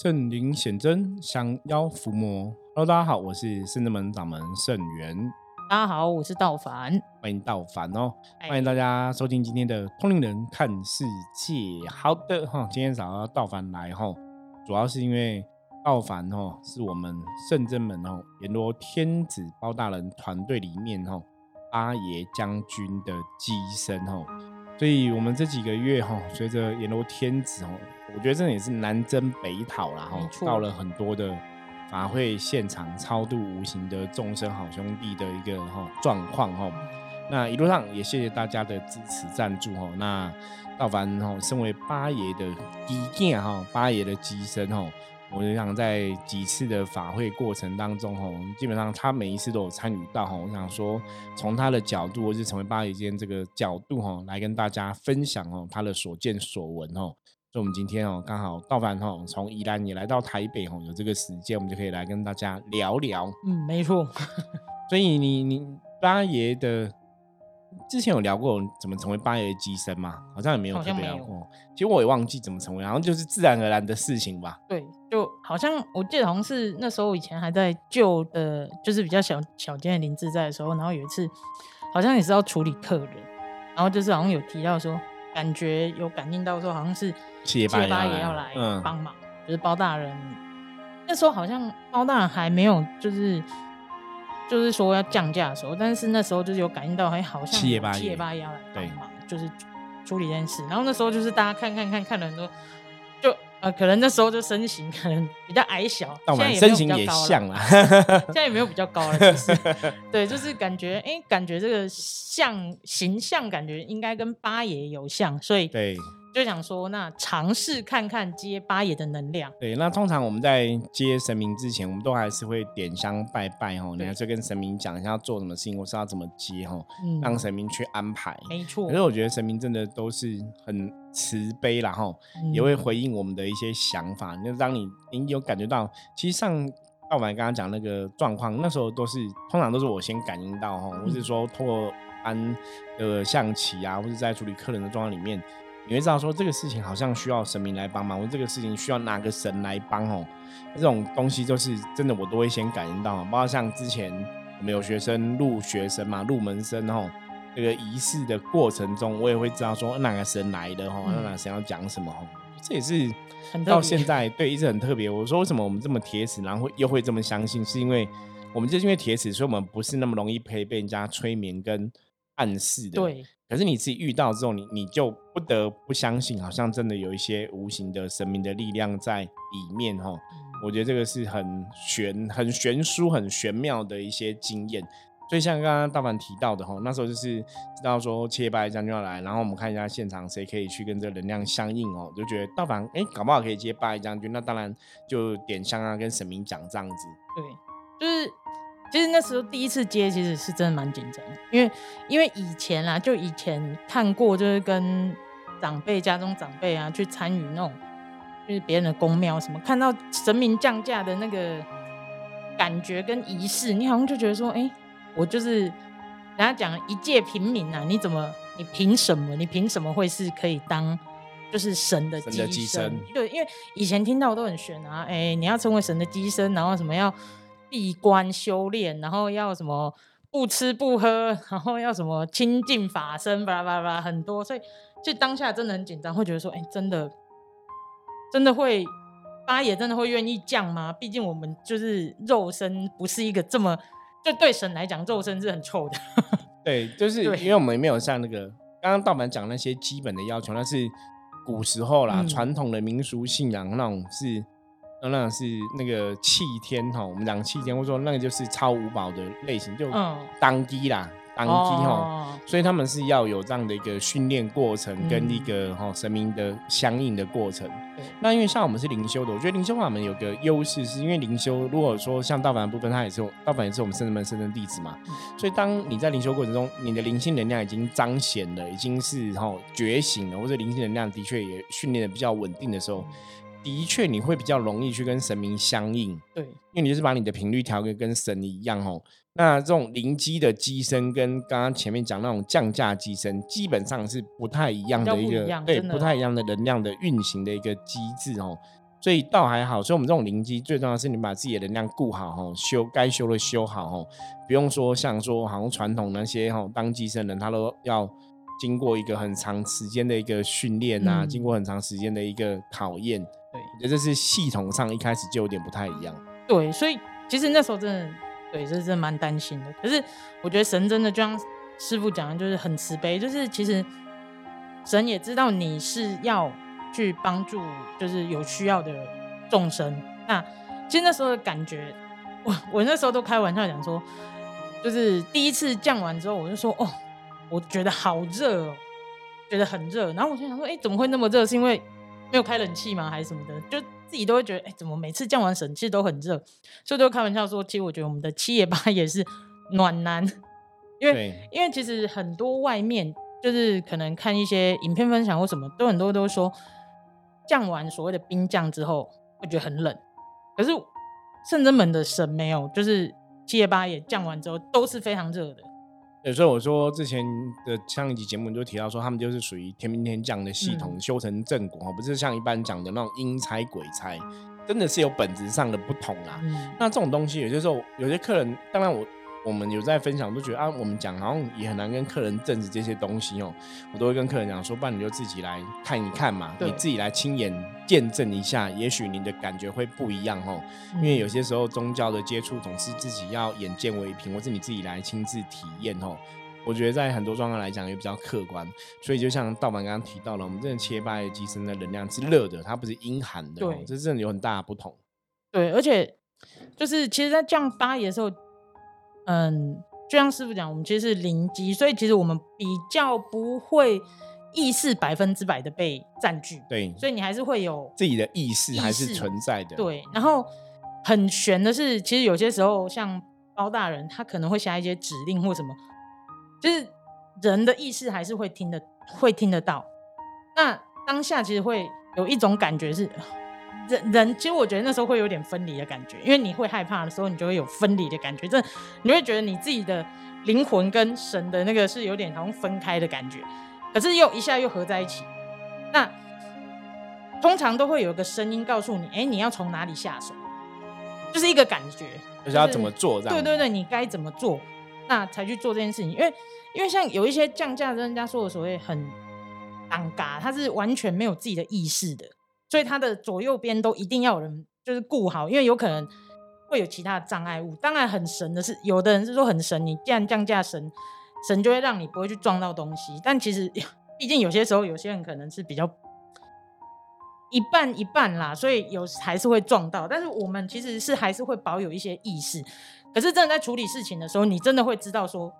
圣灵显真，降妖伏魔。Hello，大家好，我是圣真门掌门圣元。大家好，我是道凡，欢迎道凡哦，哎欢迎大家收听今天的通灵人看世界。好的哈，今天找到道凡来哈，主要是因为道凡哈是我们圣真门哦阎罗天子包大人团队里面哈八爷将军的机身哈，所以我们这几个月哈，随着阎罗天子哦，我觉得这也是南征北讨啦哈到了很多的法会现场超度无形的众生好兄弟的一个哈状况哈。那一路上也谢谢大家的支持赞助哈。那道凡哈，身为八爷的基件哈，八爷的机身哈，我就想在几次的法会过程当中哈，基本上他每一次都有参与到哈。我想说，从他的角度，或是成为八爷间这个角度哈，来跟大家分享哦他的所见所闻哦。所以，我们今天哦，刚好道凡哈从宜兰也来到台北哦，有这个时间，我们就可以来跟大家聊聊。嗯，没错，所以你你八爷的之前有聊过怎么成为八爷的机身吗？好像也没有聊过。其实我也忘记怎么成为，好像就是自然而然的事情吧。对，就好像我记得好像是那时候以前还在旧的，就是比较小小间的林志在的时候，然后有一次好像也是要处理客人，然后就是好像有提到说，感觉有感应到说好像是七爷八爷八要来帮忙，就是包大人那时候好像包大人还没有就是。就是说要降价的时候，但是那时候就是有感应到，哎，好像有七爷八爷七爷八爷要来帮忙，就是处理这件事。然后那时候就是大家看看看看了很多，就呃，可能那时候就身形可能比较矮小，但我现在也没身形也有比较高了像啦，现在也没有比较高了，就是对，就是感觉哎、感觉这个像形象感觉应该跟八爷有像，所以对就想说，那尝试看看接八爷的能量。对。那通常我们在接神明之前，我们都还是会点香拜拜哈，你对还是跟神明讲一下要做什么事情，或是要怎么接哈，嗯，让神明去安排。没错可，是我觉得神明真的都是很慈悲啦，哈，也嗯会回应我们的一些想法。那当你你有感觉到，其实上道凡刚刚讲那个状况，那时候都是通常都是我先感应到哈，或是说透过安的象棋啊，或者在处理客人的状况里面，你会知道说这个事情好像需要神明来帮忙，或者这个事情需要哪个神来帮哦。这种东西就是真的，我都会先感应到，包括像之前我们有学生入学生嘛，入门生哦。这个仪式的过程中，我也会知道说哪个神来的哈，嗯那哪个神要讲什么哈，这也是到现在对一直很特别。我说为什么我们这么铁齿，然后又会这么相信，是因为我们就是因为铁齿，所以我们不是那么容易可以被人家催眠跟暗示的。。对，可是你自己遇到之后，你你就不得不相信，好像真的有一些无形的神明的力量在里面哈。我觉得这个是很玄、很玄殊、很玄妙的一些经验。所以像刚刚大凡提到的哈，那时候就是知道说七爷八爷将军要来，然后我们看一下现场谁可以去跟这个能量相应哦，就觉得大凡哎，搞不好可以接八爷将军，那当然就点香啊，跟神明讲这样子。对，就是其实那时候第一次接，其实是真的蛮紧张，因为因为以前啊，就以前看过，就是跟长辈家中长辈啊去参与那种就是别人的宫庙什么，看到神明降价的那个感觉跟仪式，你好像就觉得说，哎、我就是人家讲一介平民啊，你怎么你凭什么？你凭什么会是可以当？就是神的机身，对，因为以前听到都很玄啊，哎、你要成为神的机身，然后什么要闭关修炼，然后要什么不吃不喝，然后要什么清净法身，巴拉巴拉很多，所以就当下真的很紧张，会觉得说，哎、真的真的会八爷真的会愿意降吗？毕竟我们就是肉身不是一个这么，就对神来讲，肉身是很臭的。对，就是因为我们没有像那个刚刚道满讲那些基本的要求，那是古时候啦，嗯传、统的民俗信仰那种是，那种是那个气天哈，我们讲气天，或者说那个就是超五宝的类型，就嗯，当机啦，当机哈。哦所以他们是要有这样的一个训练过程，跟一嗯个哈、神明的相应的过程。对那因为像我们是灵修的，我觉得灵修法门有个优势，是因为灵修如果说像道凡的部分，它也是有道凡也是我们圣人门圣人弟子嘛，嗯所以当你在灵修过程中，你的灵性能量已经彰显了，已经是哈、觉醒了，或者灵性能量的确也训练的比较稳定的时候，的确你会比较容易去跟神明相应。对，因为你就是把你的频率调个跟神一样哦。那这种灵机的机身跟刚刚前面讲那种降价机身，基本上是不太一样的一个对不太一样的能量的运行的一个机制哦。所以倒还好。所以我们这种灵机最重要的是你把自己的能量顾好哦，修该修的修好哦，不用说像说好像传统那些哦当机身人他都要经过一个很长时间的一个训练啊，嗯经过很长时间的一个考验。对我觉得这是系统上一开始就有点不太一样。对，所以其实那时候真的，对，这真的蛮担心的。可是我觉得神真的就像师傅讲的，就是很慈悲，就是其实神也知道你是要去帮助，就是有需要的众生。那其实那时候的感觉，我我那时候都开玩笑讲说，就是第一次降完之后，我就说哦，我觉得好热哦，觉得很热。然后我就想说，哎，怎么会那么热？是因为没有开冷气吗？还是什么的？就自己都会觉得，哎，怎么每次降完神其实都很热？所以都开玩笑说，其实我觉得我们的七爷八也是暖男，因为，因为其实很多外面就是可能看一些影片分享或什么，都很多都说降完所谓的冰降之后会觉得很冷，可是圣真门的神没有，就是七爷八也降完之后都是非常热的。对，所以我说之前的上一集节目你就提到说，他们就是属于天兵天将的系统、嗯。修成正果哦，不是像一般讲的那种阴差鬼差，真的是有本质上的不同啊。嗯，那这种东西，有些时候有些客人，当然我我们有在分享，都觉得啊，我们讲好像也很难跟客人证实这些东西哦。我都会跟客人讲说，不然你就自己来看一看嘛，你自己来亲眼见证一下，也许你的感觉会不一样哦。因为有些时候宗教的接触总是自己要眼见为凭，或是你自己来亲自体验哦。我觉得在很多状况来讲也比较客观，所以就像道板刚刚提到了，我们真的切拜机身的能量是热的，它不是阴寒的、哦对，这真的有很大的不同。对，而且就是其实，在降八爷的时候，嗯，就像师傅讲，我们其实是灵机，所以其实我们比较不会意识百分之百的被占据，对，所以你还是会有自己的意识还是存在的。对，然后很悬的是，其实有些时候像包大人，他可能会下一些指令或什么，就是人的意识还是会听得会听得到。那当下其实会有一种感觉是，人人其实我觉得那时候会有点分离的感觉，因为你会害怕的时候，你就会有分离的感觉，这你会觉得你自己的灵魂跟神的那个是有点好像分开的感觉，可是又一下又合在一起。那通常都会有一个声音告诉你，哎，你要从哪里下手，就是一个感觉，就是要怎么做这样。对对对，你该怎么做，那才去做这件事情。因为因为像有一些降价，人家说的所谓很尴尬，他是完全没有自己的意识的，所以他的左右边都一定要有人就是顾好，因为有可能会有其他的障碍物。当然很神的是，有的人是说很神，你既然降价神，神就会让你不会去撞到东西。但其实 毕竟有些时候，有些人可能是比较。一半一半啦，所以有还是会撞到，但是我们其实是还是会保有一些意识。可是真的在处理事情的时候，你真的会知道说，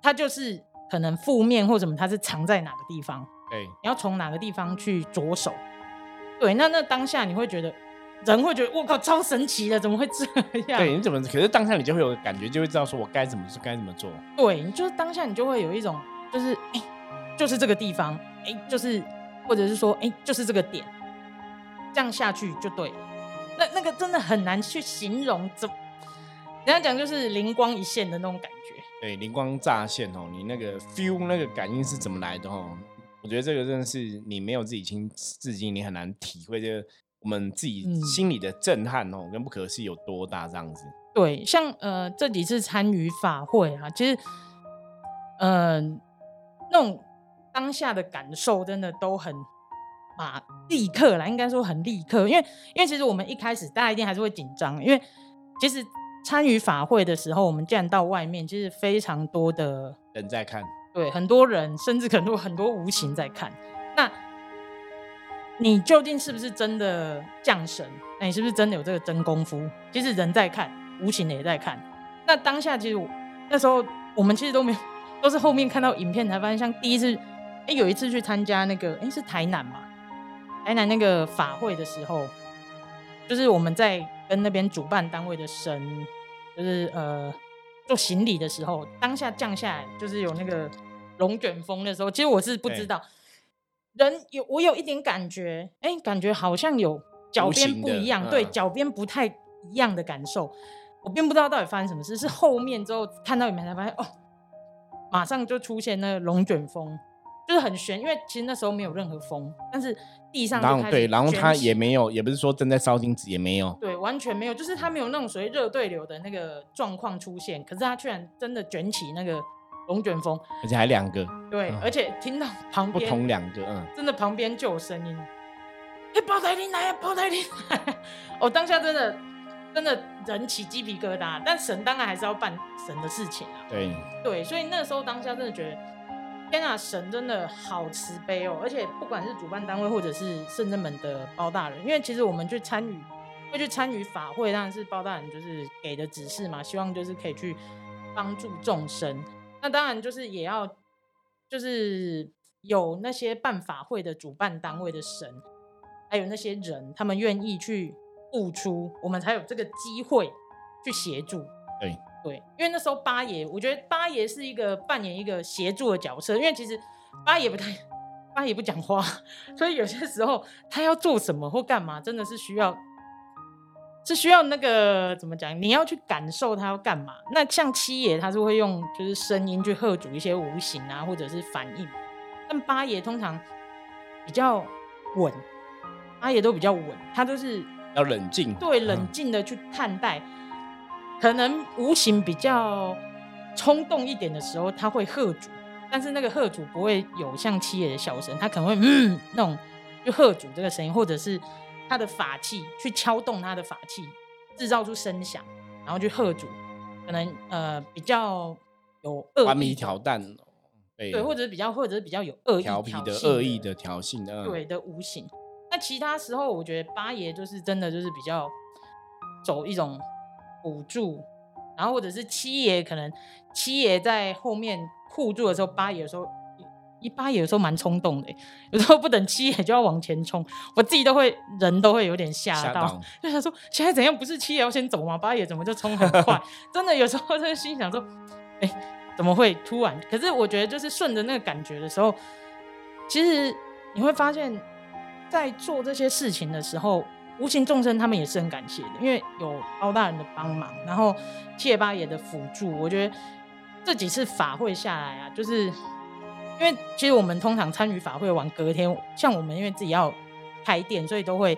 它就是可能负面或什么，它是藏在哪个地方，对你要从哪个地方去着手。对，那那当下你会觉得，人会觉得我靠，超神奇的，怎么会这样？对，你怎么？可是当下你就会有感觉，就会知道说我该怎么做，该怎么做。对，你就是当下你就会有一种，就是哎、就是这个地方，哎、就是或者是说，哎、就是这个点，这样下去就对了。那那个真的很难去形容，怎人家讲就是灵光一现的那种感觉。对，灵光乍现哦，你那个 feel 那个感应是怎么来的哦？我觉得这个真的是你没有自己亲自经，你很难体会这个我们自己嗯。心里的震撼哦，跟不可思议有多大这样子。对，像呃这几次参与法会啊，其实，嗯、那种当下的感受真的都很马立刻啦，应该说很立刻，因为因为其实我们一开始大家一定还是会紧张，因为其实参与法会的时候，我们既然到外面，其实非常多的人在看，对很多人，甚至可能有很多无形在看，那你究竟是不是真的降神？那你是不是真的有这个真功夫？其实人在看，无形的也在看。那当下其实我那时候我们其实都没有，都是后面看到影片才发现，像第一次，哎，有一次去参加那个，哎，是台南嘛？台南那个法会的时候，就是我们在跟那边主办单位的神，就是呃做行李的时候，当下降下来就是有那个龙卷风的时候，其实我是不知道，人有我有一点感觉，哎，感觉好像有脚边不一样，对，嗯。脚边不太一样的感受，我并不知道到底发生什么事，是后面之后看到你们才发现，哦，马上就出现那个龙卷风，就是很悬，因为其实那时候没有任何风，但是地上然后对，然后它也没有，也不是说正在烧金子，也没有，对，完全没有，就是它没有那种所谓热对流的那个状况出现，可是它居然真的卷起那个龙卷风，而且还两个，对，而且听到 旁边不同两个，嗯，真的旁边就有声音，哎，包台林来，包台林来，哦，当下真的真的人起鸡皮疙瘩，但神当然还是要办神的事情啊，对，对，所以那时候当下真的觉得。天啊，神真的好慈悲哦！而且不管是主办单位或者是圣真门的包大人，因为其实我们去参与，会去参与法会，当然是包大人就是给的指示嘛，希望就是可以去帮助众生。那当然就是也要就是有那些办法会的主办单位的神，还有那些人，他们愿意去付出，我们才有这个机会去协助。对。对，因为那时候八爷，我觉得八爷是一个扮演一个协助的角色，因为其实八爷不太，八爷不讲话，所以有些时候他要做什么或干嘛，真的是需要，是需要那个怎么讲？你要去感受他要干嘛。那像七爷，他是会用就是声音去喝阻一些无形啊，或者是反应，但八爷通常比较稳，八爷都比较稳，他都是要冷静，对，冷静的去看待。可能无形比较冲动一点的时候，他会喝主，但是那个喝主不会有像七爷的笑声，他可能会嗯那种就喝主这个声音，或者是他的法器去敲动他的法器，制造出声响，然后去喝主，可能呃比较有恶意挑弹，对，或者是比较或者是比较有恶意调皮的恶意的挑衅的，对的无形。那其他时候，我觉得八爷就是真的就是比较走一种。辅助，然后或者是七爷，可能七爷在后面护住的时候，八爷有时候一八爷有时候蛮冲动的，有时候不等七爷就要往前冲，我自己都会人都会有点吓到，就想说现在怎样？不是七爷要先走吗？八爷怎么就冲很快？真的有时候在心想说，哎，怎么会突然？可是我觉得就是顺着那个感觉的时候，其实你会发现在做这些事情的时候。无形众生他们也是很感谢的，因为有包大人的帮忙，然后七爷八爷的辅助。我觉得这几次法会下来啊，就是因为其实我们通常参与法会完隔天，像我们因为自己要开店，所以都会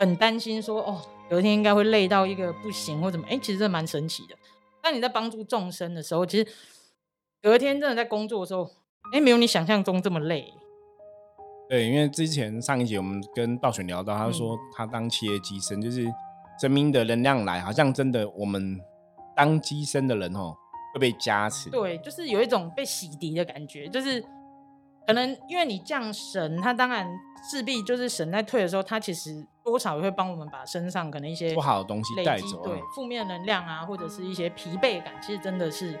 很担心说，哦，隔天应该会累到一个不行或怎么。哎，其实这蛮神奇的。当你在帮助众生的时候，其实隔天真的在工作的时候，哎，没有你想象中这么累。对，因为之前上一集我们跟道玄聊到，他说他当企业机身，就是神明的能量来，好像真的我们当机身的人哦会被加持。对，就是有一种被洗涤的感觉，就是可能因为你降神，他当然势必就是神在退的时候，他其实多少也会帮我们把身上可能一些不好的东西带走，对，负面能量啊，或者是一些疲惫感，其实真的是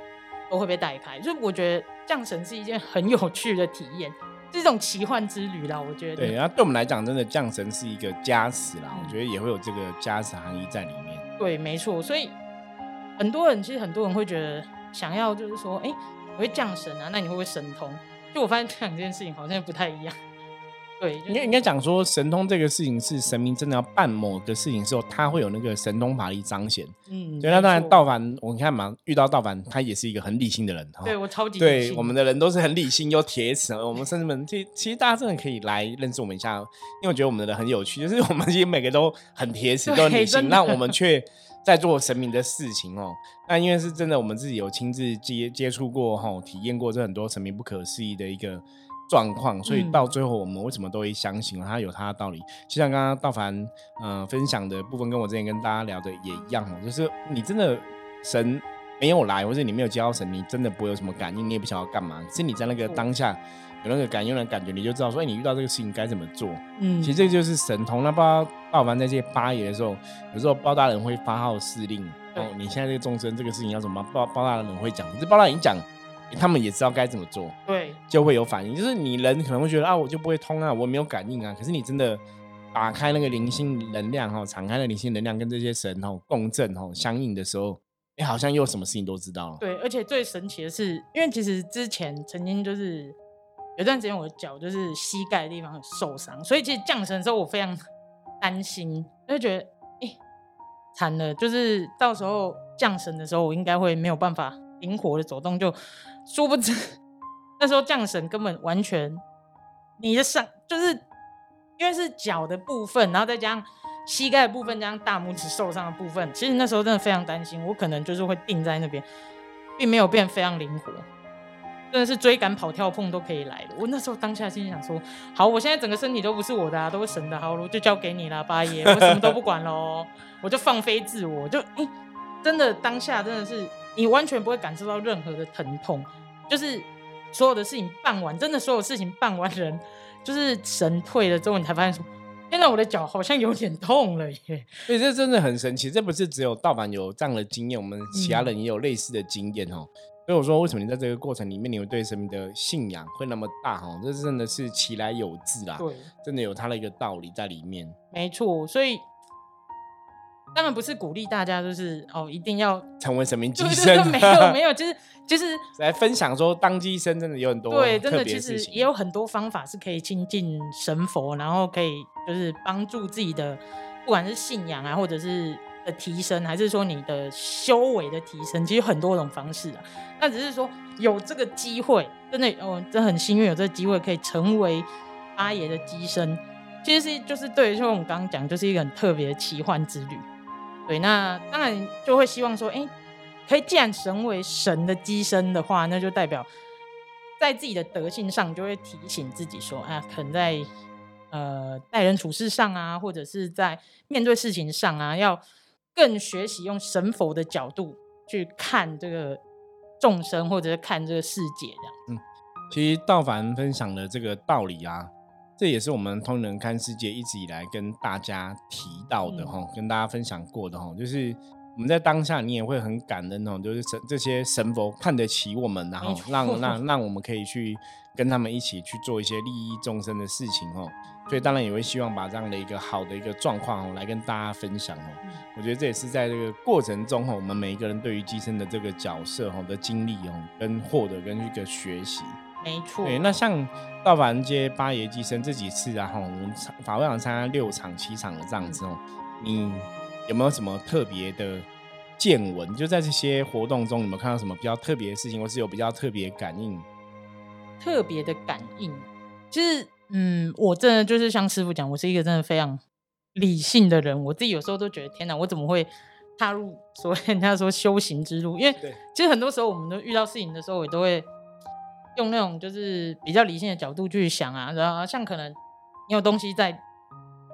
都会被带开。所以我觉得降神是一件很有趣的体验。是一种奇幻之旅啦，我觉得。对，然后对我们来讲，真的降神是一个加持啦，我觉得也会有这个加持含义在里面。对，没错。所以很多人其实很多人会觉得，想要就是说，哎，我会降神啊，那你会不会神通？就我发现这两件事情好像不太一样。对，应该应该讲说神通这个事情是神明真的要办某个事情时候，他会有那个神通法力彰显。嗯，对。那当然，道凡，我看嘛，遇到道凡，他也是一个很理性的人。对我超级对，我们的人都是很理性又铁齿。我们甚至们，其其实大家真的可以来认识我们一下，因为我觉得我们的人很有趣，就是我们其实每个都很铁齿，都很理性，那我们却在做神明的事情哦。那因为是真的，我们自己有亲自接接触过哈，体验过这很多神明不可思议的一个。状况，所以到最后我们为什么都会相信他有他的道理？就像刚刚道凡嗯分享的部分，跟我之前跟大家聊的也一样哦，就是你真的神没有来，或者你没有接到神，你真的不会有什么感应，你也不晓得干嘛。是你在那个当下有那个感应的感觉，你就知道说，哎，你遇到这个事情该怎么做。嗯，其实这就是神通。那包道凡在这些八爷的时候，有时候包大人会发号施令，哦，你现在这个众生这个事情要怎么包包大人会讲，这包大人讲。他们也知道该怎么做，对，就会有反应。就是你人可能会觉得啊，我就不会通啊，我没有感应啊。可是你真的打开那个灵性能量哈，敞开了灵性能量跟这些神哈共振哈相应的时候，你好像又什么事情都知道了。对，而且最神奇的是，因为其实之前曾经就是有段时间我的脚就是膝盖的地方受伤，所以其实降神的时候我非常担心，就觉得哎惨了，就是到时候降神的时候我应该会没有办法灵活的走动就。殊不知，那时候降神根本完全，你的上就是因为是脚的部分，然后再加上膝盖的部分，加上大拇指受伤的部分，其实那时候真的非常担心，我可能就是会定在那边，并没有变非常灵活。真的是追赶、跑、跳、碰都可以来的。我那时候当下心想说：好，我现在整个身体都不是我的，啊，都是神的，好，我就交给你了，八爷，我什么都不管喽，我就放飞自我，就哎，真的当下真的是你完全不会感受到任何的疼痛，就是所有的事情办完，真的所有事情办完，人就是神退了之后，你才发现说：现在我的脚好像有点痛了耶。所以这真的很神奇，这不是只有盗版有这样的经验，我们其他人也有类似的经验哦。所以我说，为什么你在这个过程里面，你会对神明的信仰会那么大？哈，这真的是其来有自啦，对，真的有它的一个道理在里面。没错，所以当然不是鼓励大家，就是哦，一定要成为神明机身，没有 没有，就是就是来分享说，当机身真的有很多对，真的其实也有很多方法是可以亲近神佛，然后可以就是帮助自己的，不管是信仰啊，或者是。的提升，还是说你的修为的提升，其实很多种方式啊。那只是说有这个机会，真的哦，真很幸运有这个机会可以成为阿爷的机身。其实是就是对，就我们刚刚讲，就是一个很特别的奇幻之旅。对，那当然就会希望说，哎，可以既然成为神的机身的话，那就代表在自己的德性上，就会提醒自己说，啊，可能在呃待人处事上啊，或者是在面对事情上啊，要。更学习用神佛的角度去看这个众生，或者是看这个世界，这样。嗯，其实道凡分享的这个道理啊，这也是我们通人看世界一直以来跟大家提到的哈，跟大家分享过的哈，就是我们在当下你也会很感恩哦，就是神这些神佛看得起我们，然后让 让让我们可以去跟他们一起去做一些利益众生的事情哦。所以当然也会希望把这样的一个好的一个状况哦，来跟大家分享哦。我觉得这也是在这个过程中哈，我们每一个人对于机身的这个角色哈的经历哦，跟获得跟一个学习。没错。对，那像道凡街八爷寄生这几次啊哈，我们法会场参加六场七场的这样子哦，你有没有什么特别的见闻？就在这些活动中，有没有看到什么比较特别的事情，或是有比较特别感应？特别的感应，其实。嗯，我真的就是像师傅讲，我是一个真的非常理性的人。我自己有时候都觉得，天哪，我怎么会踏入所谓人家说修行之路？因为其实很多时候我们都遇到事情的时候，也都会用那种就是比较理性的角度去想啊。然后像可能你有东西在，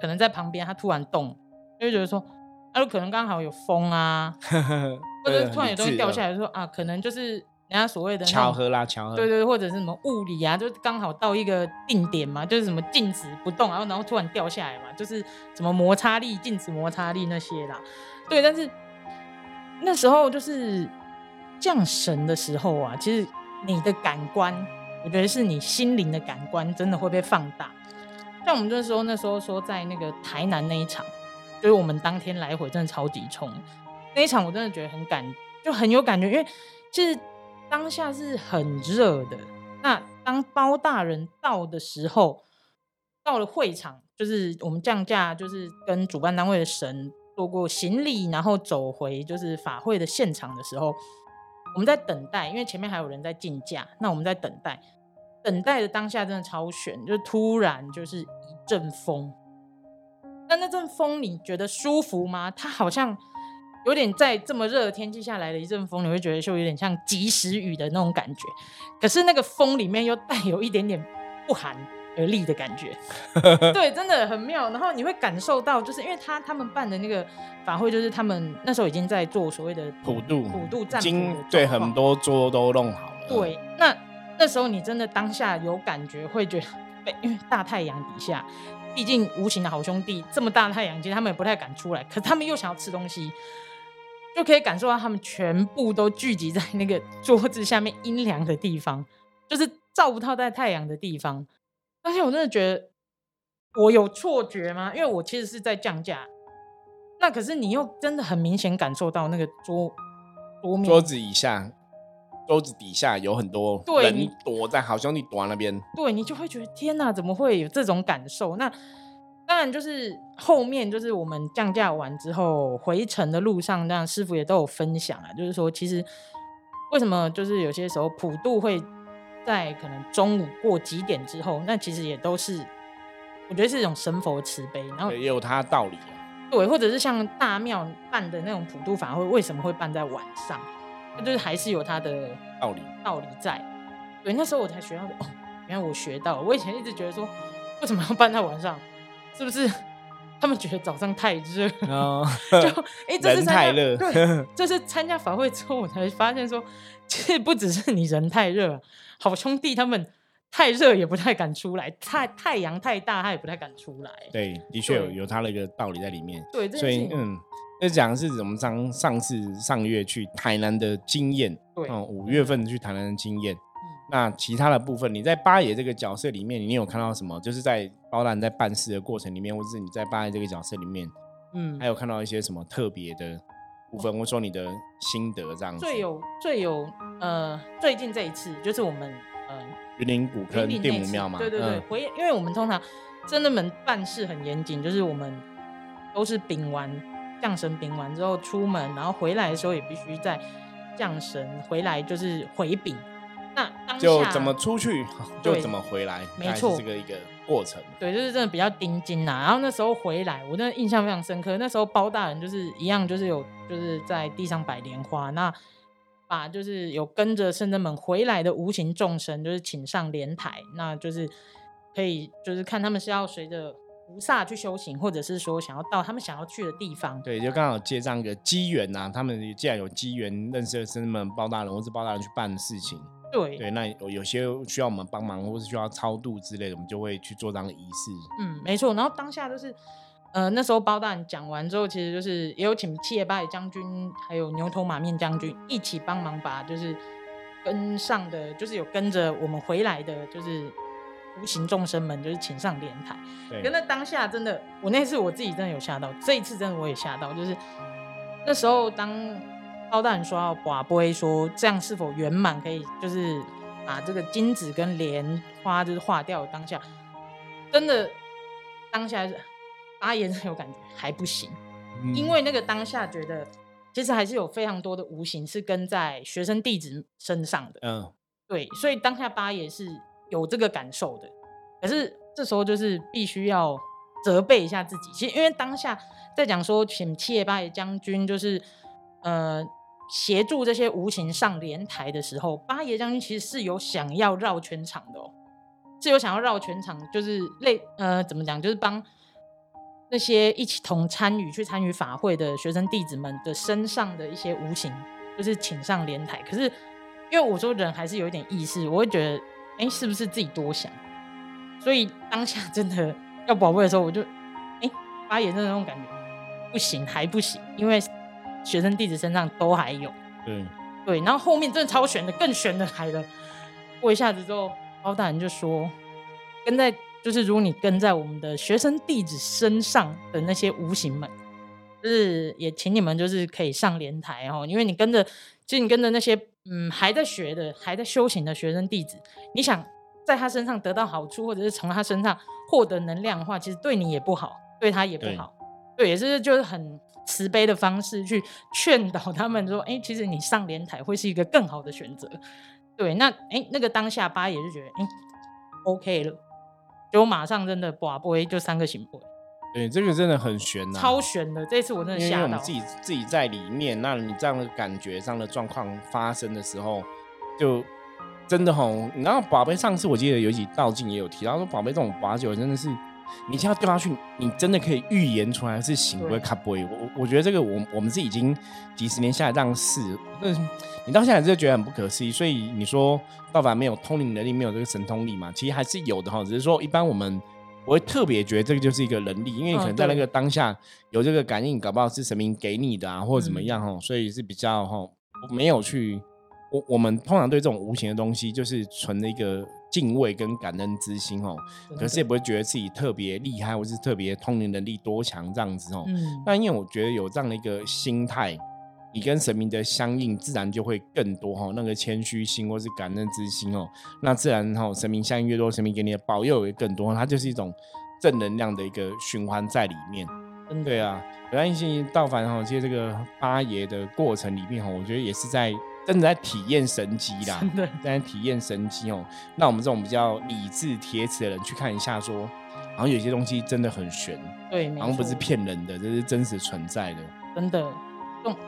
可能在旁边，它突然动，就会觉得说，啊，可能刚好有风啊，或者突然有东西掉下来，说啊，可能就是。人家所谓的巧合啦，巧合，对对，或者是什么物理啊，就刚好到一个定点嘛，就是什么静止不动，然后然后突然掉下来嘛，就是什么摩擦力、静止摩擦力那些啦。对，但是那时候就是降神的时候啊，其实你的感官，我觉得是你心灵的感官真的会被放大。像我们那时候那时候说在那个台南那一场，就是我们当天来回真的超级冲那一场，我真的觉得很感，就很有感觉，因为其实。当下是很热的。那当包大人到的时候，到了会场，就是我们降价，就是跟主办单位的神做过行礼，然后走回就是法会的现场的时候，我们在等待，因为前面还有人在竞价。那我们在等待，等待的当下真的超悬，就突然就是一阵风。那那阵风你觉得舒服吗？它好像。有点在这么热的天气下来的一阵风，你会觉得就有点像及时雨的那种感觉。可是那个风里面又带有一点点不寒而立的感觉，对，真的很妙。然后你会感受到，就是因为他他们办的那个法会，就是他们那时候已经在做所谓的普渡普渡战，对，很多桌都弄好了。对，那那时候你真的当下有感觉，会觉得，因为大太阳底下。毕竟无形的好兄弟，这么大的太阳，其实他们也不太敢出来。可他们又想要吃东西，就可以感受到他们全部都聚集在那个桌子下面阴凉的地方，就是照不到在太阳的地方。而且我真的觉得，我有错觉吗？因为我其实是在降价，那可是你又真的很明显感受到那个桌桌面桌子以下。桌子底下有很多人躲在好兄弟躲在那边，对你就会觉得天哪，怎么会有这种感受？那当然就是后面就是我们降价完之后回程的路上，这样师傅也都有分享啊，就是说其实为什么就是有些时候普渡会这在可能中午过几点之后，那其实也都是我觉得是一种神佛慈悲，然后也有它的道理啊。对，或者是像大庙办的那种普渡法会，为什么会办在晚上？那就是还是有它的道理道理在。对，那时候我才学到的哦，原来我学到了。我以前一直觉得说，为什么要办在晚上？是不是他们觉得早上太热？就哎，这是太热。对，这是参加法会之后，我才发现说，其实不只是你人太热，好兄弟他们。太热也不太敢出来，太太阳太大他也不太敢出来。对，的确有有他的一个道理在里面。对，所以嗯，那讲的是我们上上次上月去台南的经验，对，哦，五月份去台南的经验。那其他的部分，你在八爷这个角色里面，你有看到什么？就是在包揽在办事的过程里面，或者是你在扮演这个角色里面，嗯，还有看到一些什么特别的部分，或者说你的心得这样子。最有最有呃，最近这一次就是我们嗯。云林古坑地母庙嘛，对对对，回，因为我们通常真的们办事很严谨，就是我们都是禀完降神禀完之后出门，然后回来的时候也必须在降神回来就是回禀。那就怎么出去就怎么回来，没错，这个一个过程。对，就是真的比较钉金呐。然后那时候回来，我真的印象非常深刻。那时候包大人就是一样，就是有就是在地上摆莲花那。把就是有跟着圣人们回来的无形众生，就是请上莲台，那就是可以就是看他们是要随着菩萨去修行，或者是说想要到他们想要去的地方。对，就刚好接上一个机缘呐，他们既然有机缘认识了圣人们包大人，或是包大人去办的事情。对对，那有有些需要我们帮忙，或是需要超度之类的，我们就会去做这样的仪式。嗯，没错。然后当下就是。呃，那时候包大人讲完之后，其实就是也有请七爷八爷将军，还有牛头马面将军一起帮忙把就是跟上的，就是有跟着我们回来的，就是无形众生们，就是请上莲台。对。那当下真的，我那次我自己真的有吓到，这一次真的我也吓到，就是那时候当包大人说要寡杯说这样是否圆满，可以就是把这个金子跟莲花就是化掉，当下真的当下是。阿言有感觉还不行，因为那个当下觉得，其实还是有非常多的无形是跟在学生弟子身上的。嗯，对，所以当下八爷是有这个感受的。可是这时候就是必须要责备一下自己，其实因为当下在讲说请七爷八爷将军就是呃协助这些无形上莲台的时候，八爷将军其实是有想要绕全场的哦，是有想要绕全场，就是类呃怎么讲，就是帮。那些一起同参与去参与法会的学生弟子们的身上的一些无形，就是请上莲台。可是因为我说人还是有一点意识，我会觉得，哎，是不是自己多想？所以当下真的要宝贝的时候，我就，哎，八爷的那种感觉，不行，还不行，因为学生弟子身上都还有。对对，然后后面真的超悬的，更悬的来了。过一下子之后，包大人就说，跟在。就是如果你跟在我们的学生弟子身上的那些无形们，就是也请你们就是可以上莲台哦，因为你跟着，其实你跟着那些嗯还在学的、还在修行的学生弟子，你想在他身上得到好处，或者是从他身上获得能量的话，其实对你也不好，对他也不好。对，也是就是很慈悲的方式去劝导他们说，哎，其实你上莲台会是一个更好的选择。对，那哎那个当下八爷就觉得，哎，OK 了。就马上真的寡不就三个行不对，这个真的很悬呐，超悬的。这次我真的吓到。因为我们自己自己在里面，那你这样的感觉、这样的状况发生的时候，就真的吼。然后宝贝上次我记得有几道镜也有提到说，宝贝这种把酒真的是，你现在掉下去，你真的可以预言出来是行不会卡不会。我我觉得这个我我们是已经几十年下来让试，那你到现在就觉得很不可思议。所以你说道法没有通灵能力，没有这个神通力嘛？其实还是有的哈，只是说一般我们。我会特别觉得这个就是一个能力，因为你可能在那个当下有这个感应，搞不好是神明给你的啊，或者怎么样哈，所以是比较哈没有去我我们通常对这种无形的东西就是存了一个敬畏跟感恩之心哦，可是也不会觉得自己特别厉害或是特别通灵能力多强这样子哦。那因为我觉得有这样的一个心态。你跟神明的相应，自然就会更多哈，那个谦虚心或是感恩之心哦，那自然哈，神明相应越多，神明给你的保佑也更多，它就是一种正能量的一个循环在里面。对啊，本来性道凡哈，其实这个八爷的过程里面哈，我觉得也是在真的在体验神机啦，真的在体验神机哦。那我们这种比较理智铁齿的人去看一下，说好像有些东西真的很玄，对，好像不是骗人的，这是真实存在的。真的，这种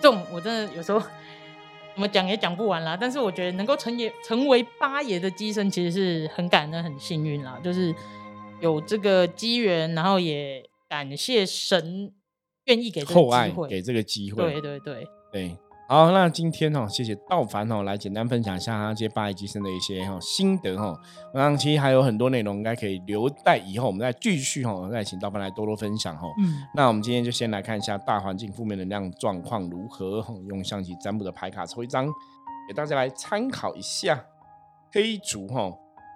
这种我真的有时候怎么讲也讲不完啦。但是我觉得能够成也成为八爷的机身，其实是很感恩、很幸运啦。就是有这个机缘，然后也感谢神愿意给这个机会，给这个机会。对对对对。好，那今天哦，谢谢道凡哦，来简单分享一下他这些八 A 机身的一些哈心得哈。那其实还有很多内容，应该可以留待以后我们再继续哈，再请道凡来多多分享哈。嗯，那我们今天就先来看一下大环境负面能量状况如何，用象棋占卜的牌卡抽一张，给大家来参考一下。黑竹哈。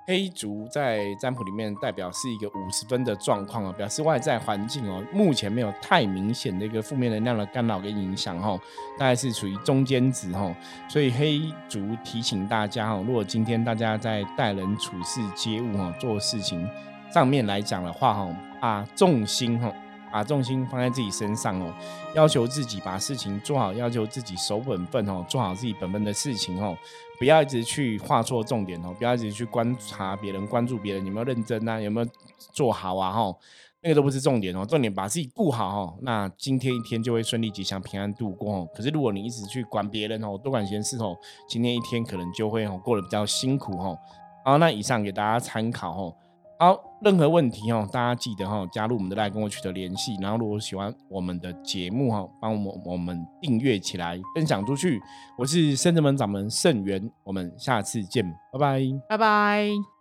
黑竹在占卜里面代表是一个五十分的状况啊，表示外在环境哦，目前没有太明显的一个负面能量的干扰跟影响哈，大概是处于中间值哈，所以黑竹提醒大家哈，如果今天大家在待人处事接物哈，做事情上面来讲的话哈，啊重心哈。把重心放在自己身上哦，要求自己把事情做好，要求自己守本分哦，做好自己本分的事情哦，不要一直去画错重点哦，不要一直去观察别人、关注别人有没有认真啊，有没有做好啊哈，那个都不是重点哦，重点把自己顾好哦，那今天一天就会顺利吉祥、平安度过哦。可是如果你一直去管别人哦，多管闲事哦，今天一天可能就会哦过得比较辛苦哦。好，那以上给大家参考哦。好，任何问题哦，大家记得哈，加入我们的 LINE 跟我取得联系。然后，如果喜欢我们的节目哈，帮我们我们订阅起来，分享出去。我是圣智门掌门圣元，我们下次见，拜拜，拜拜。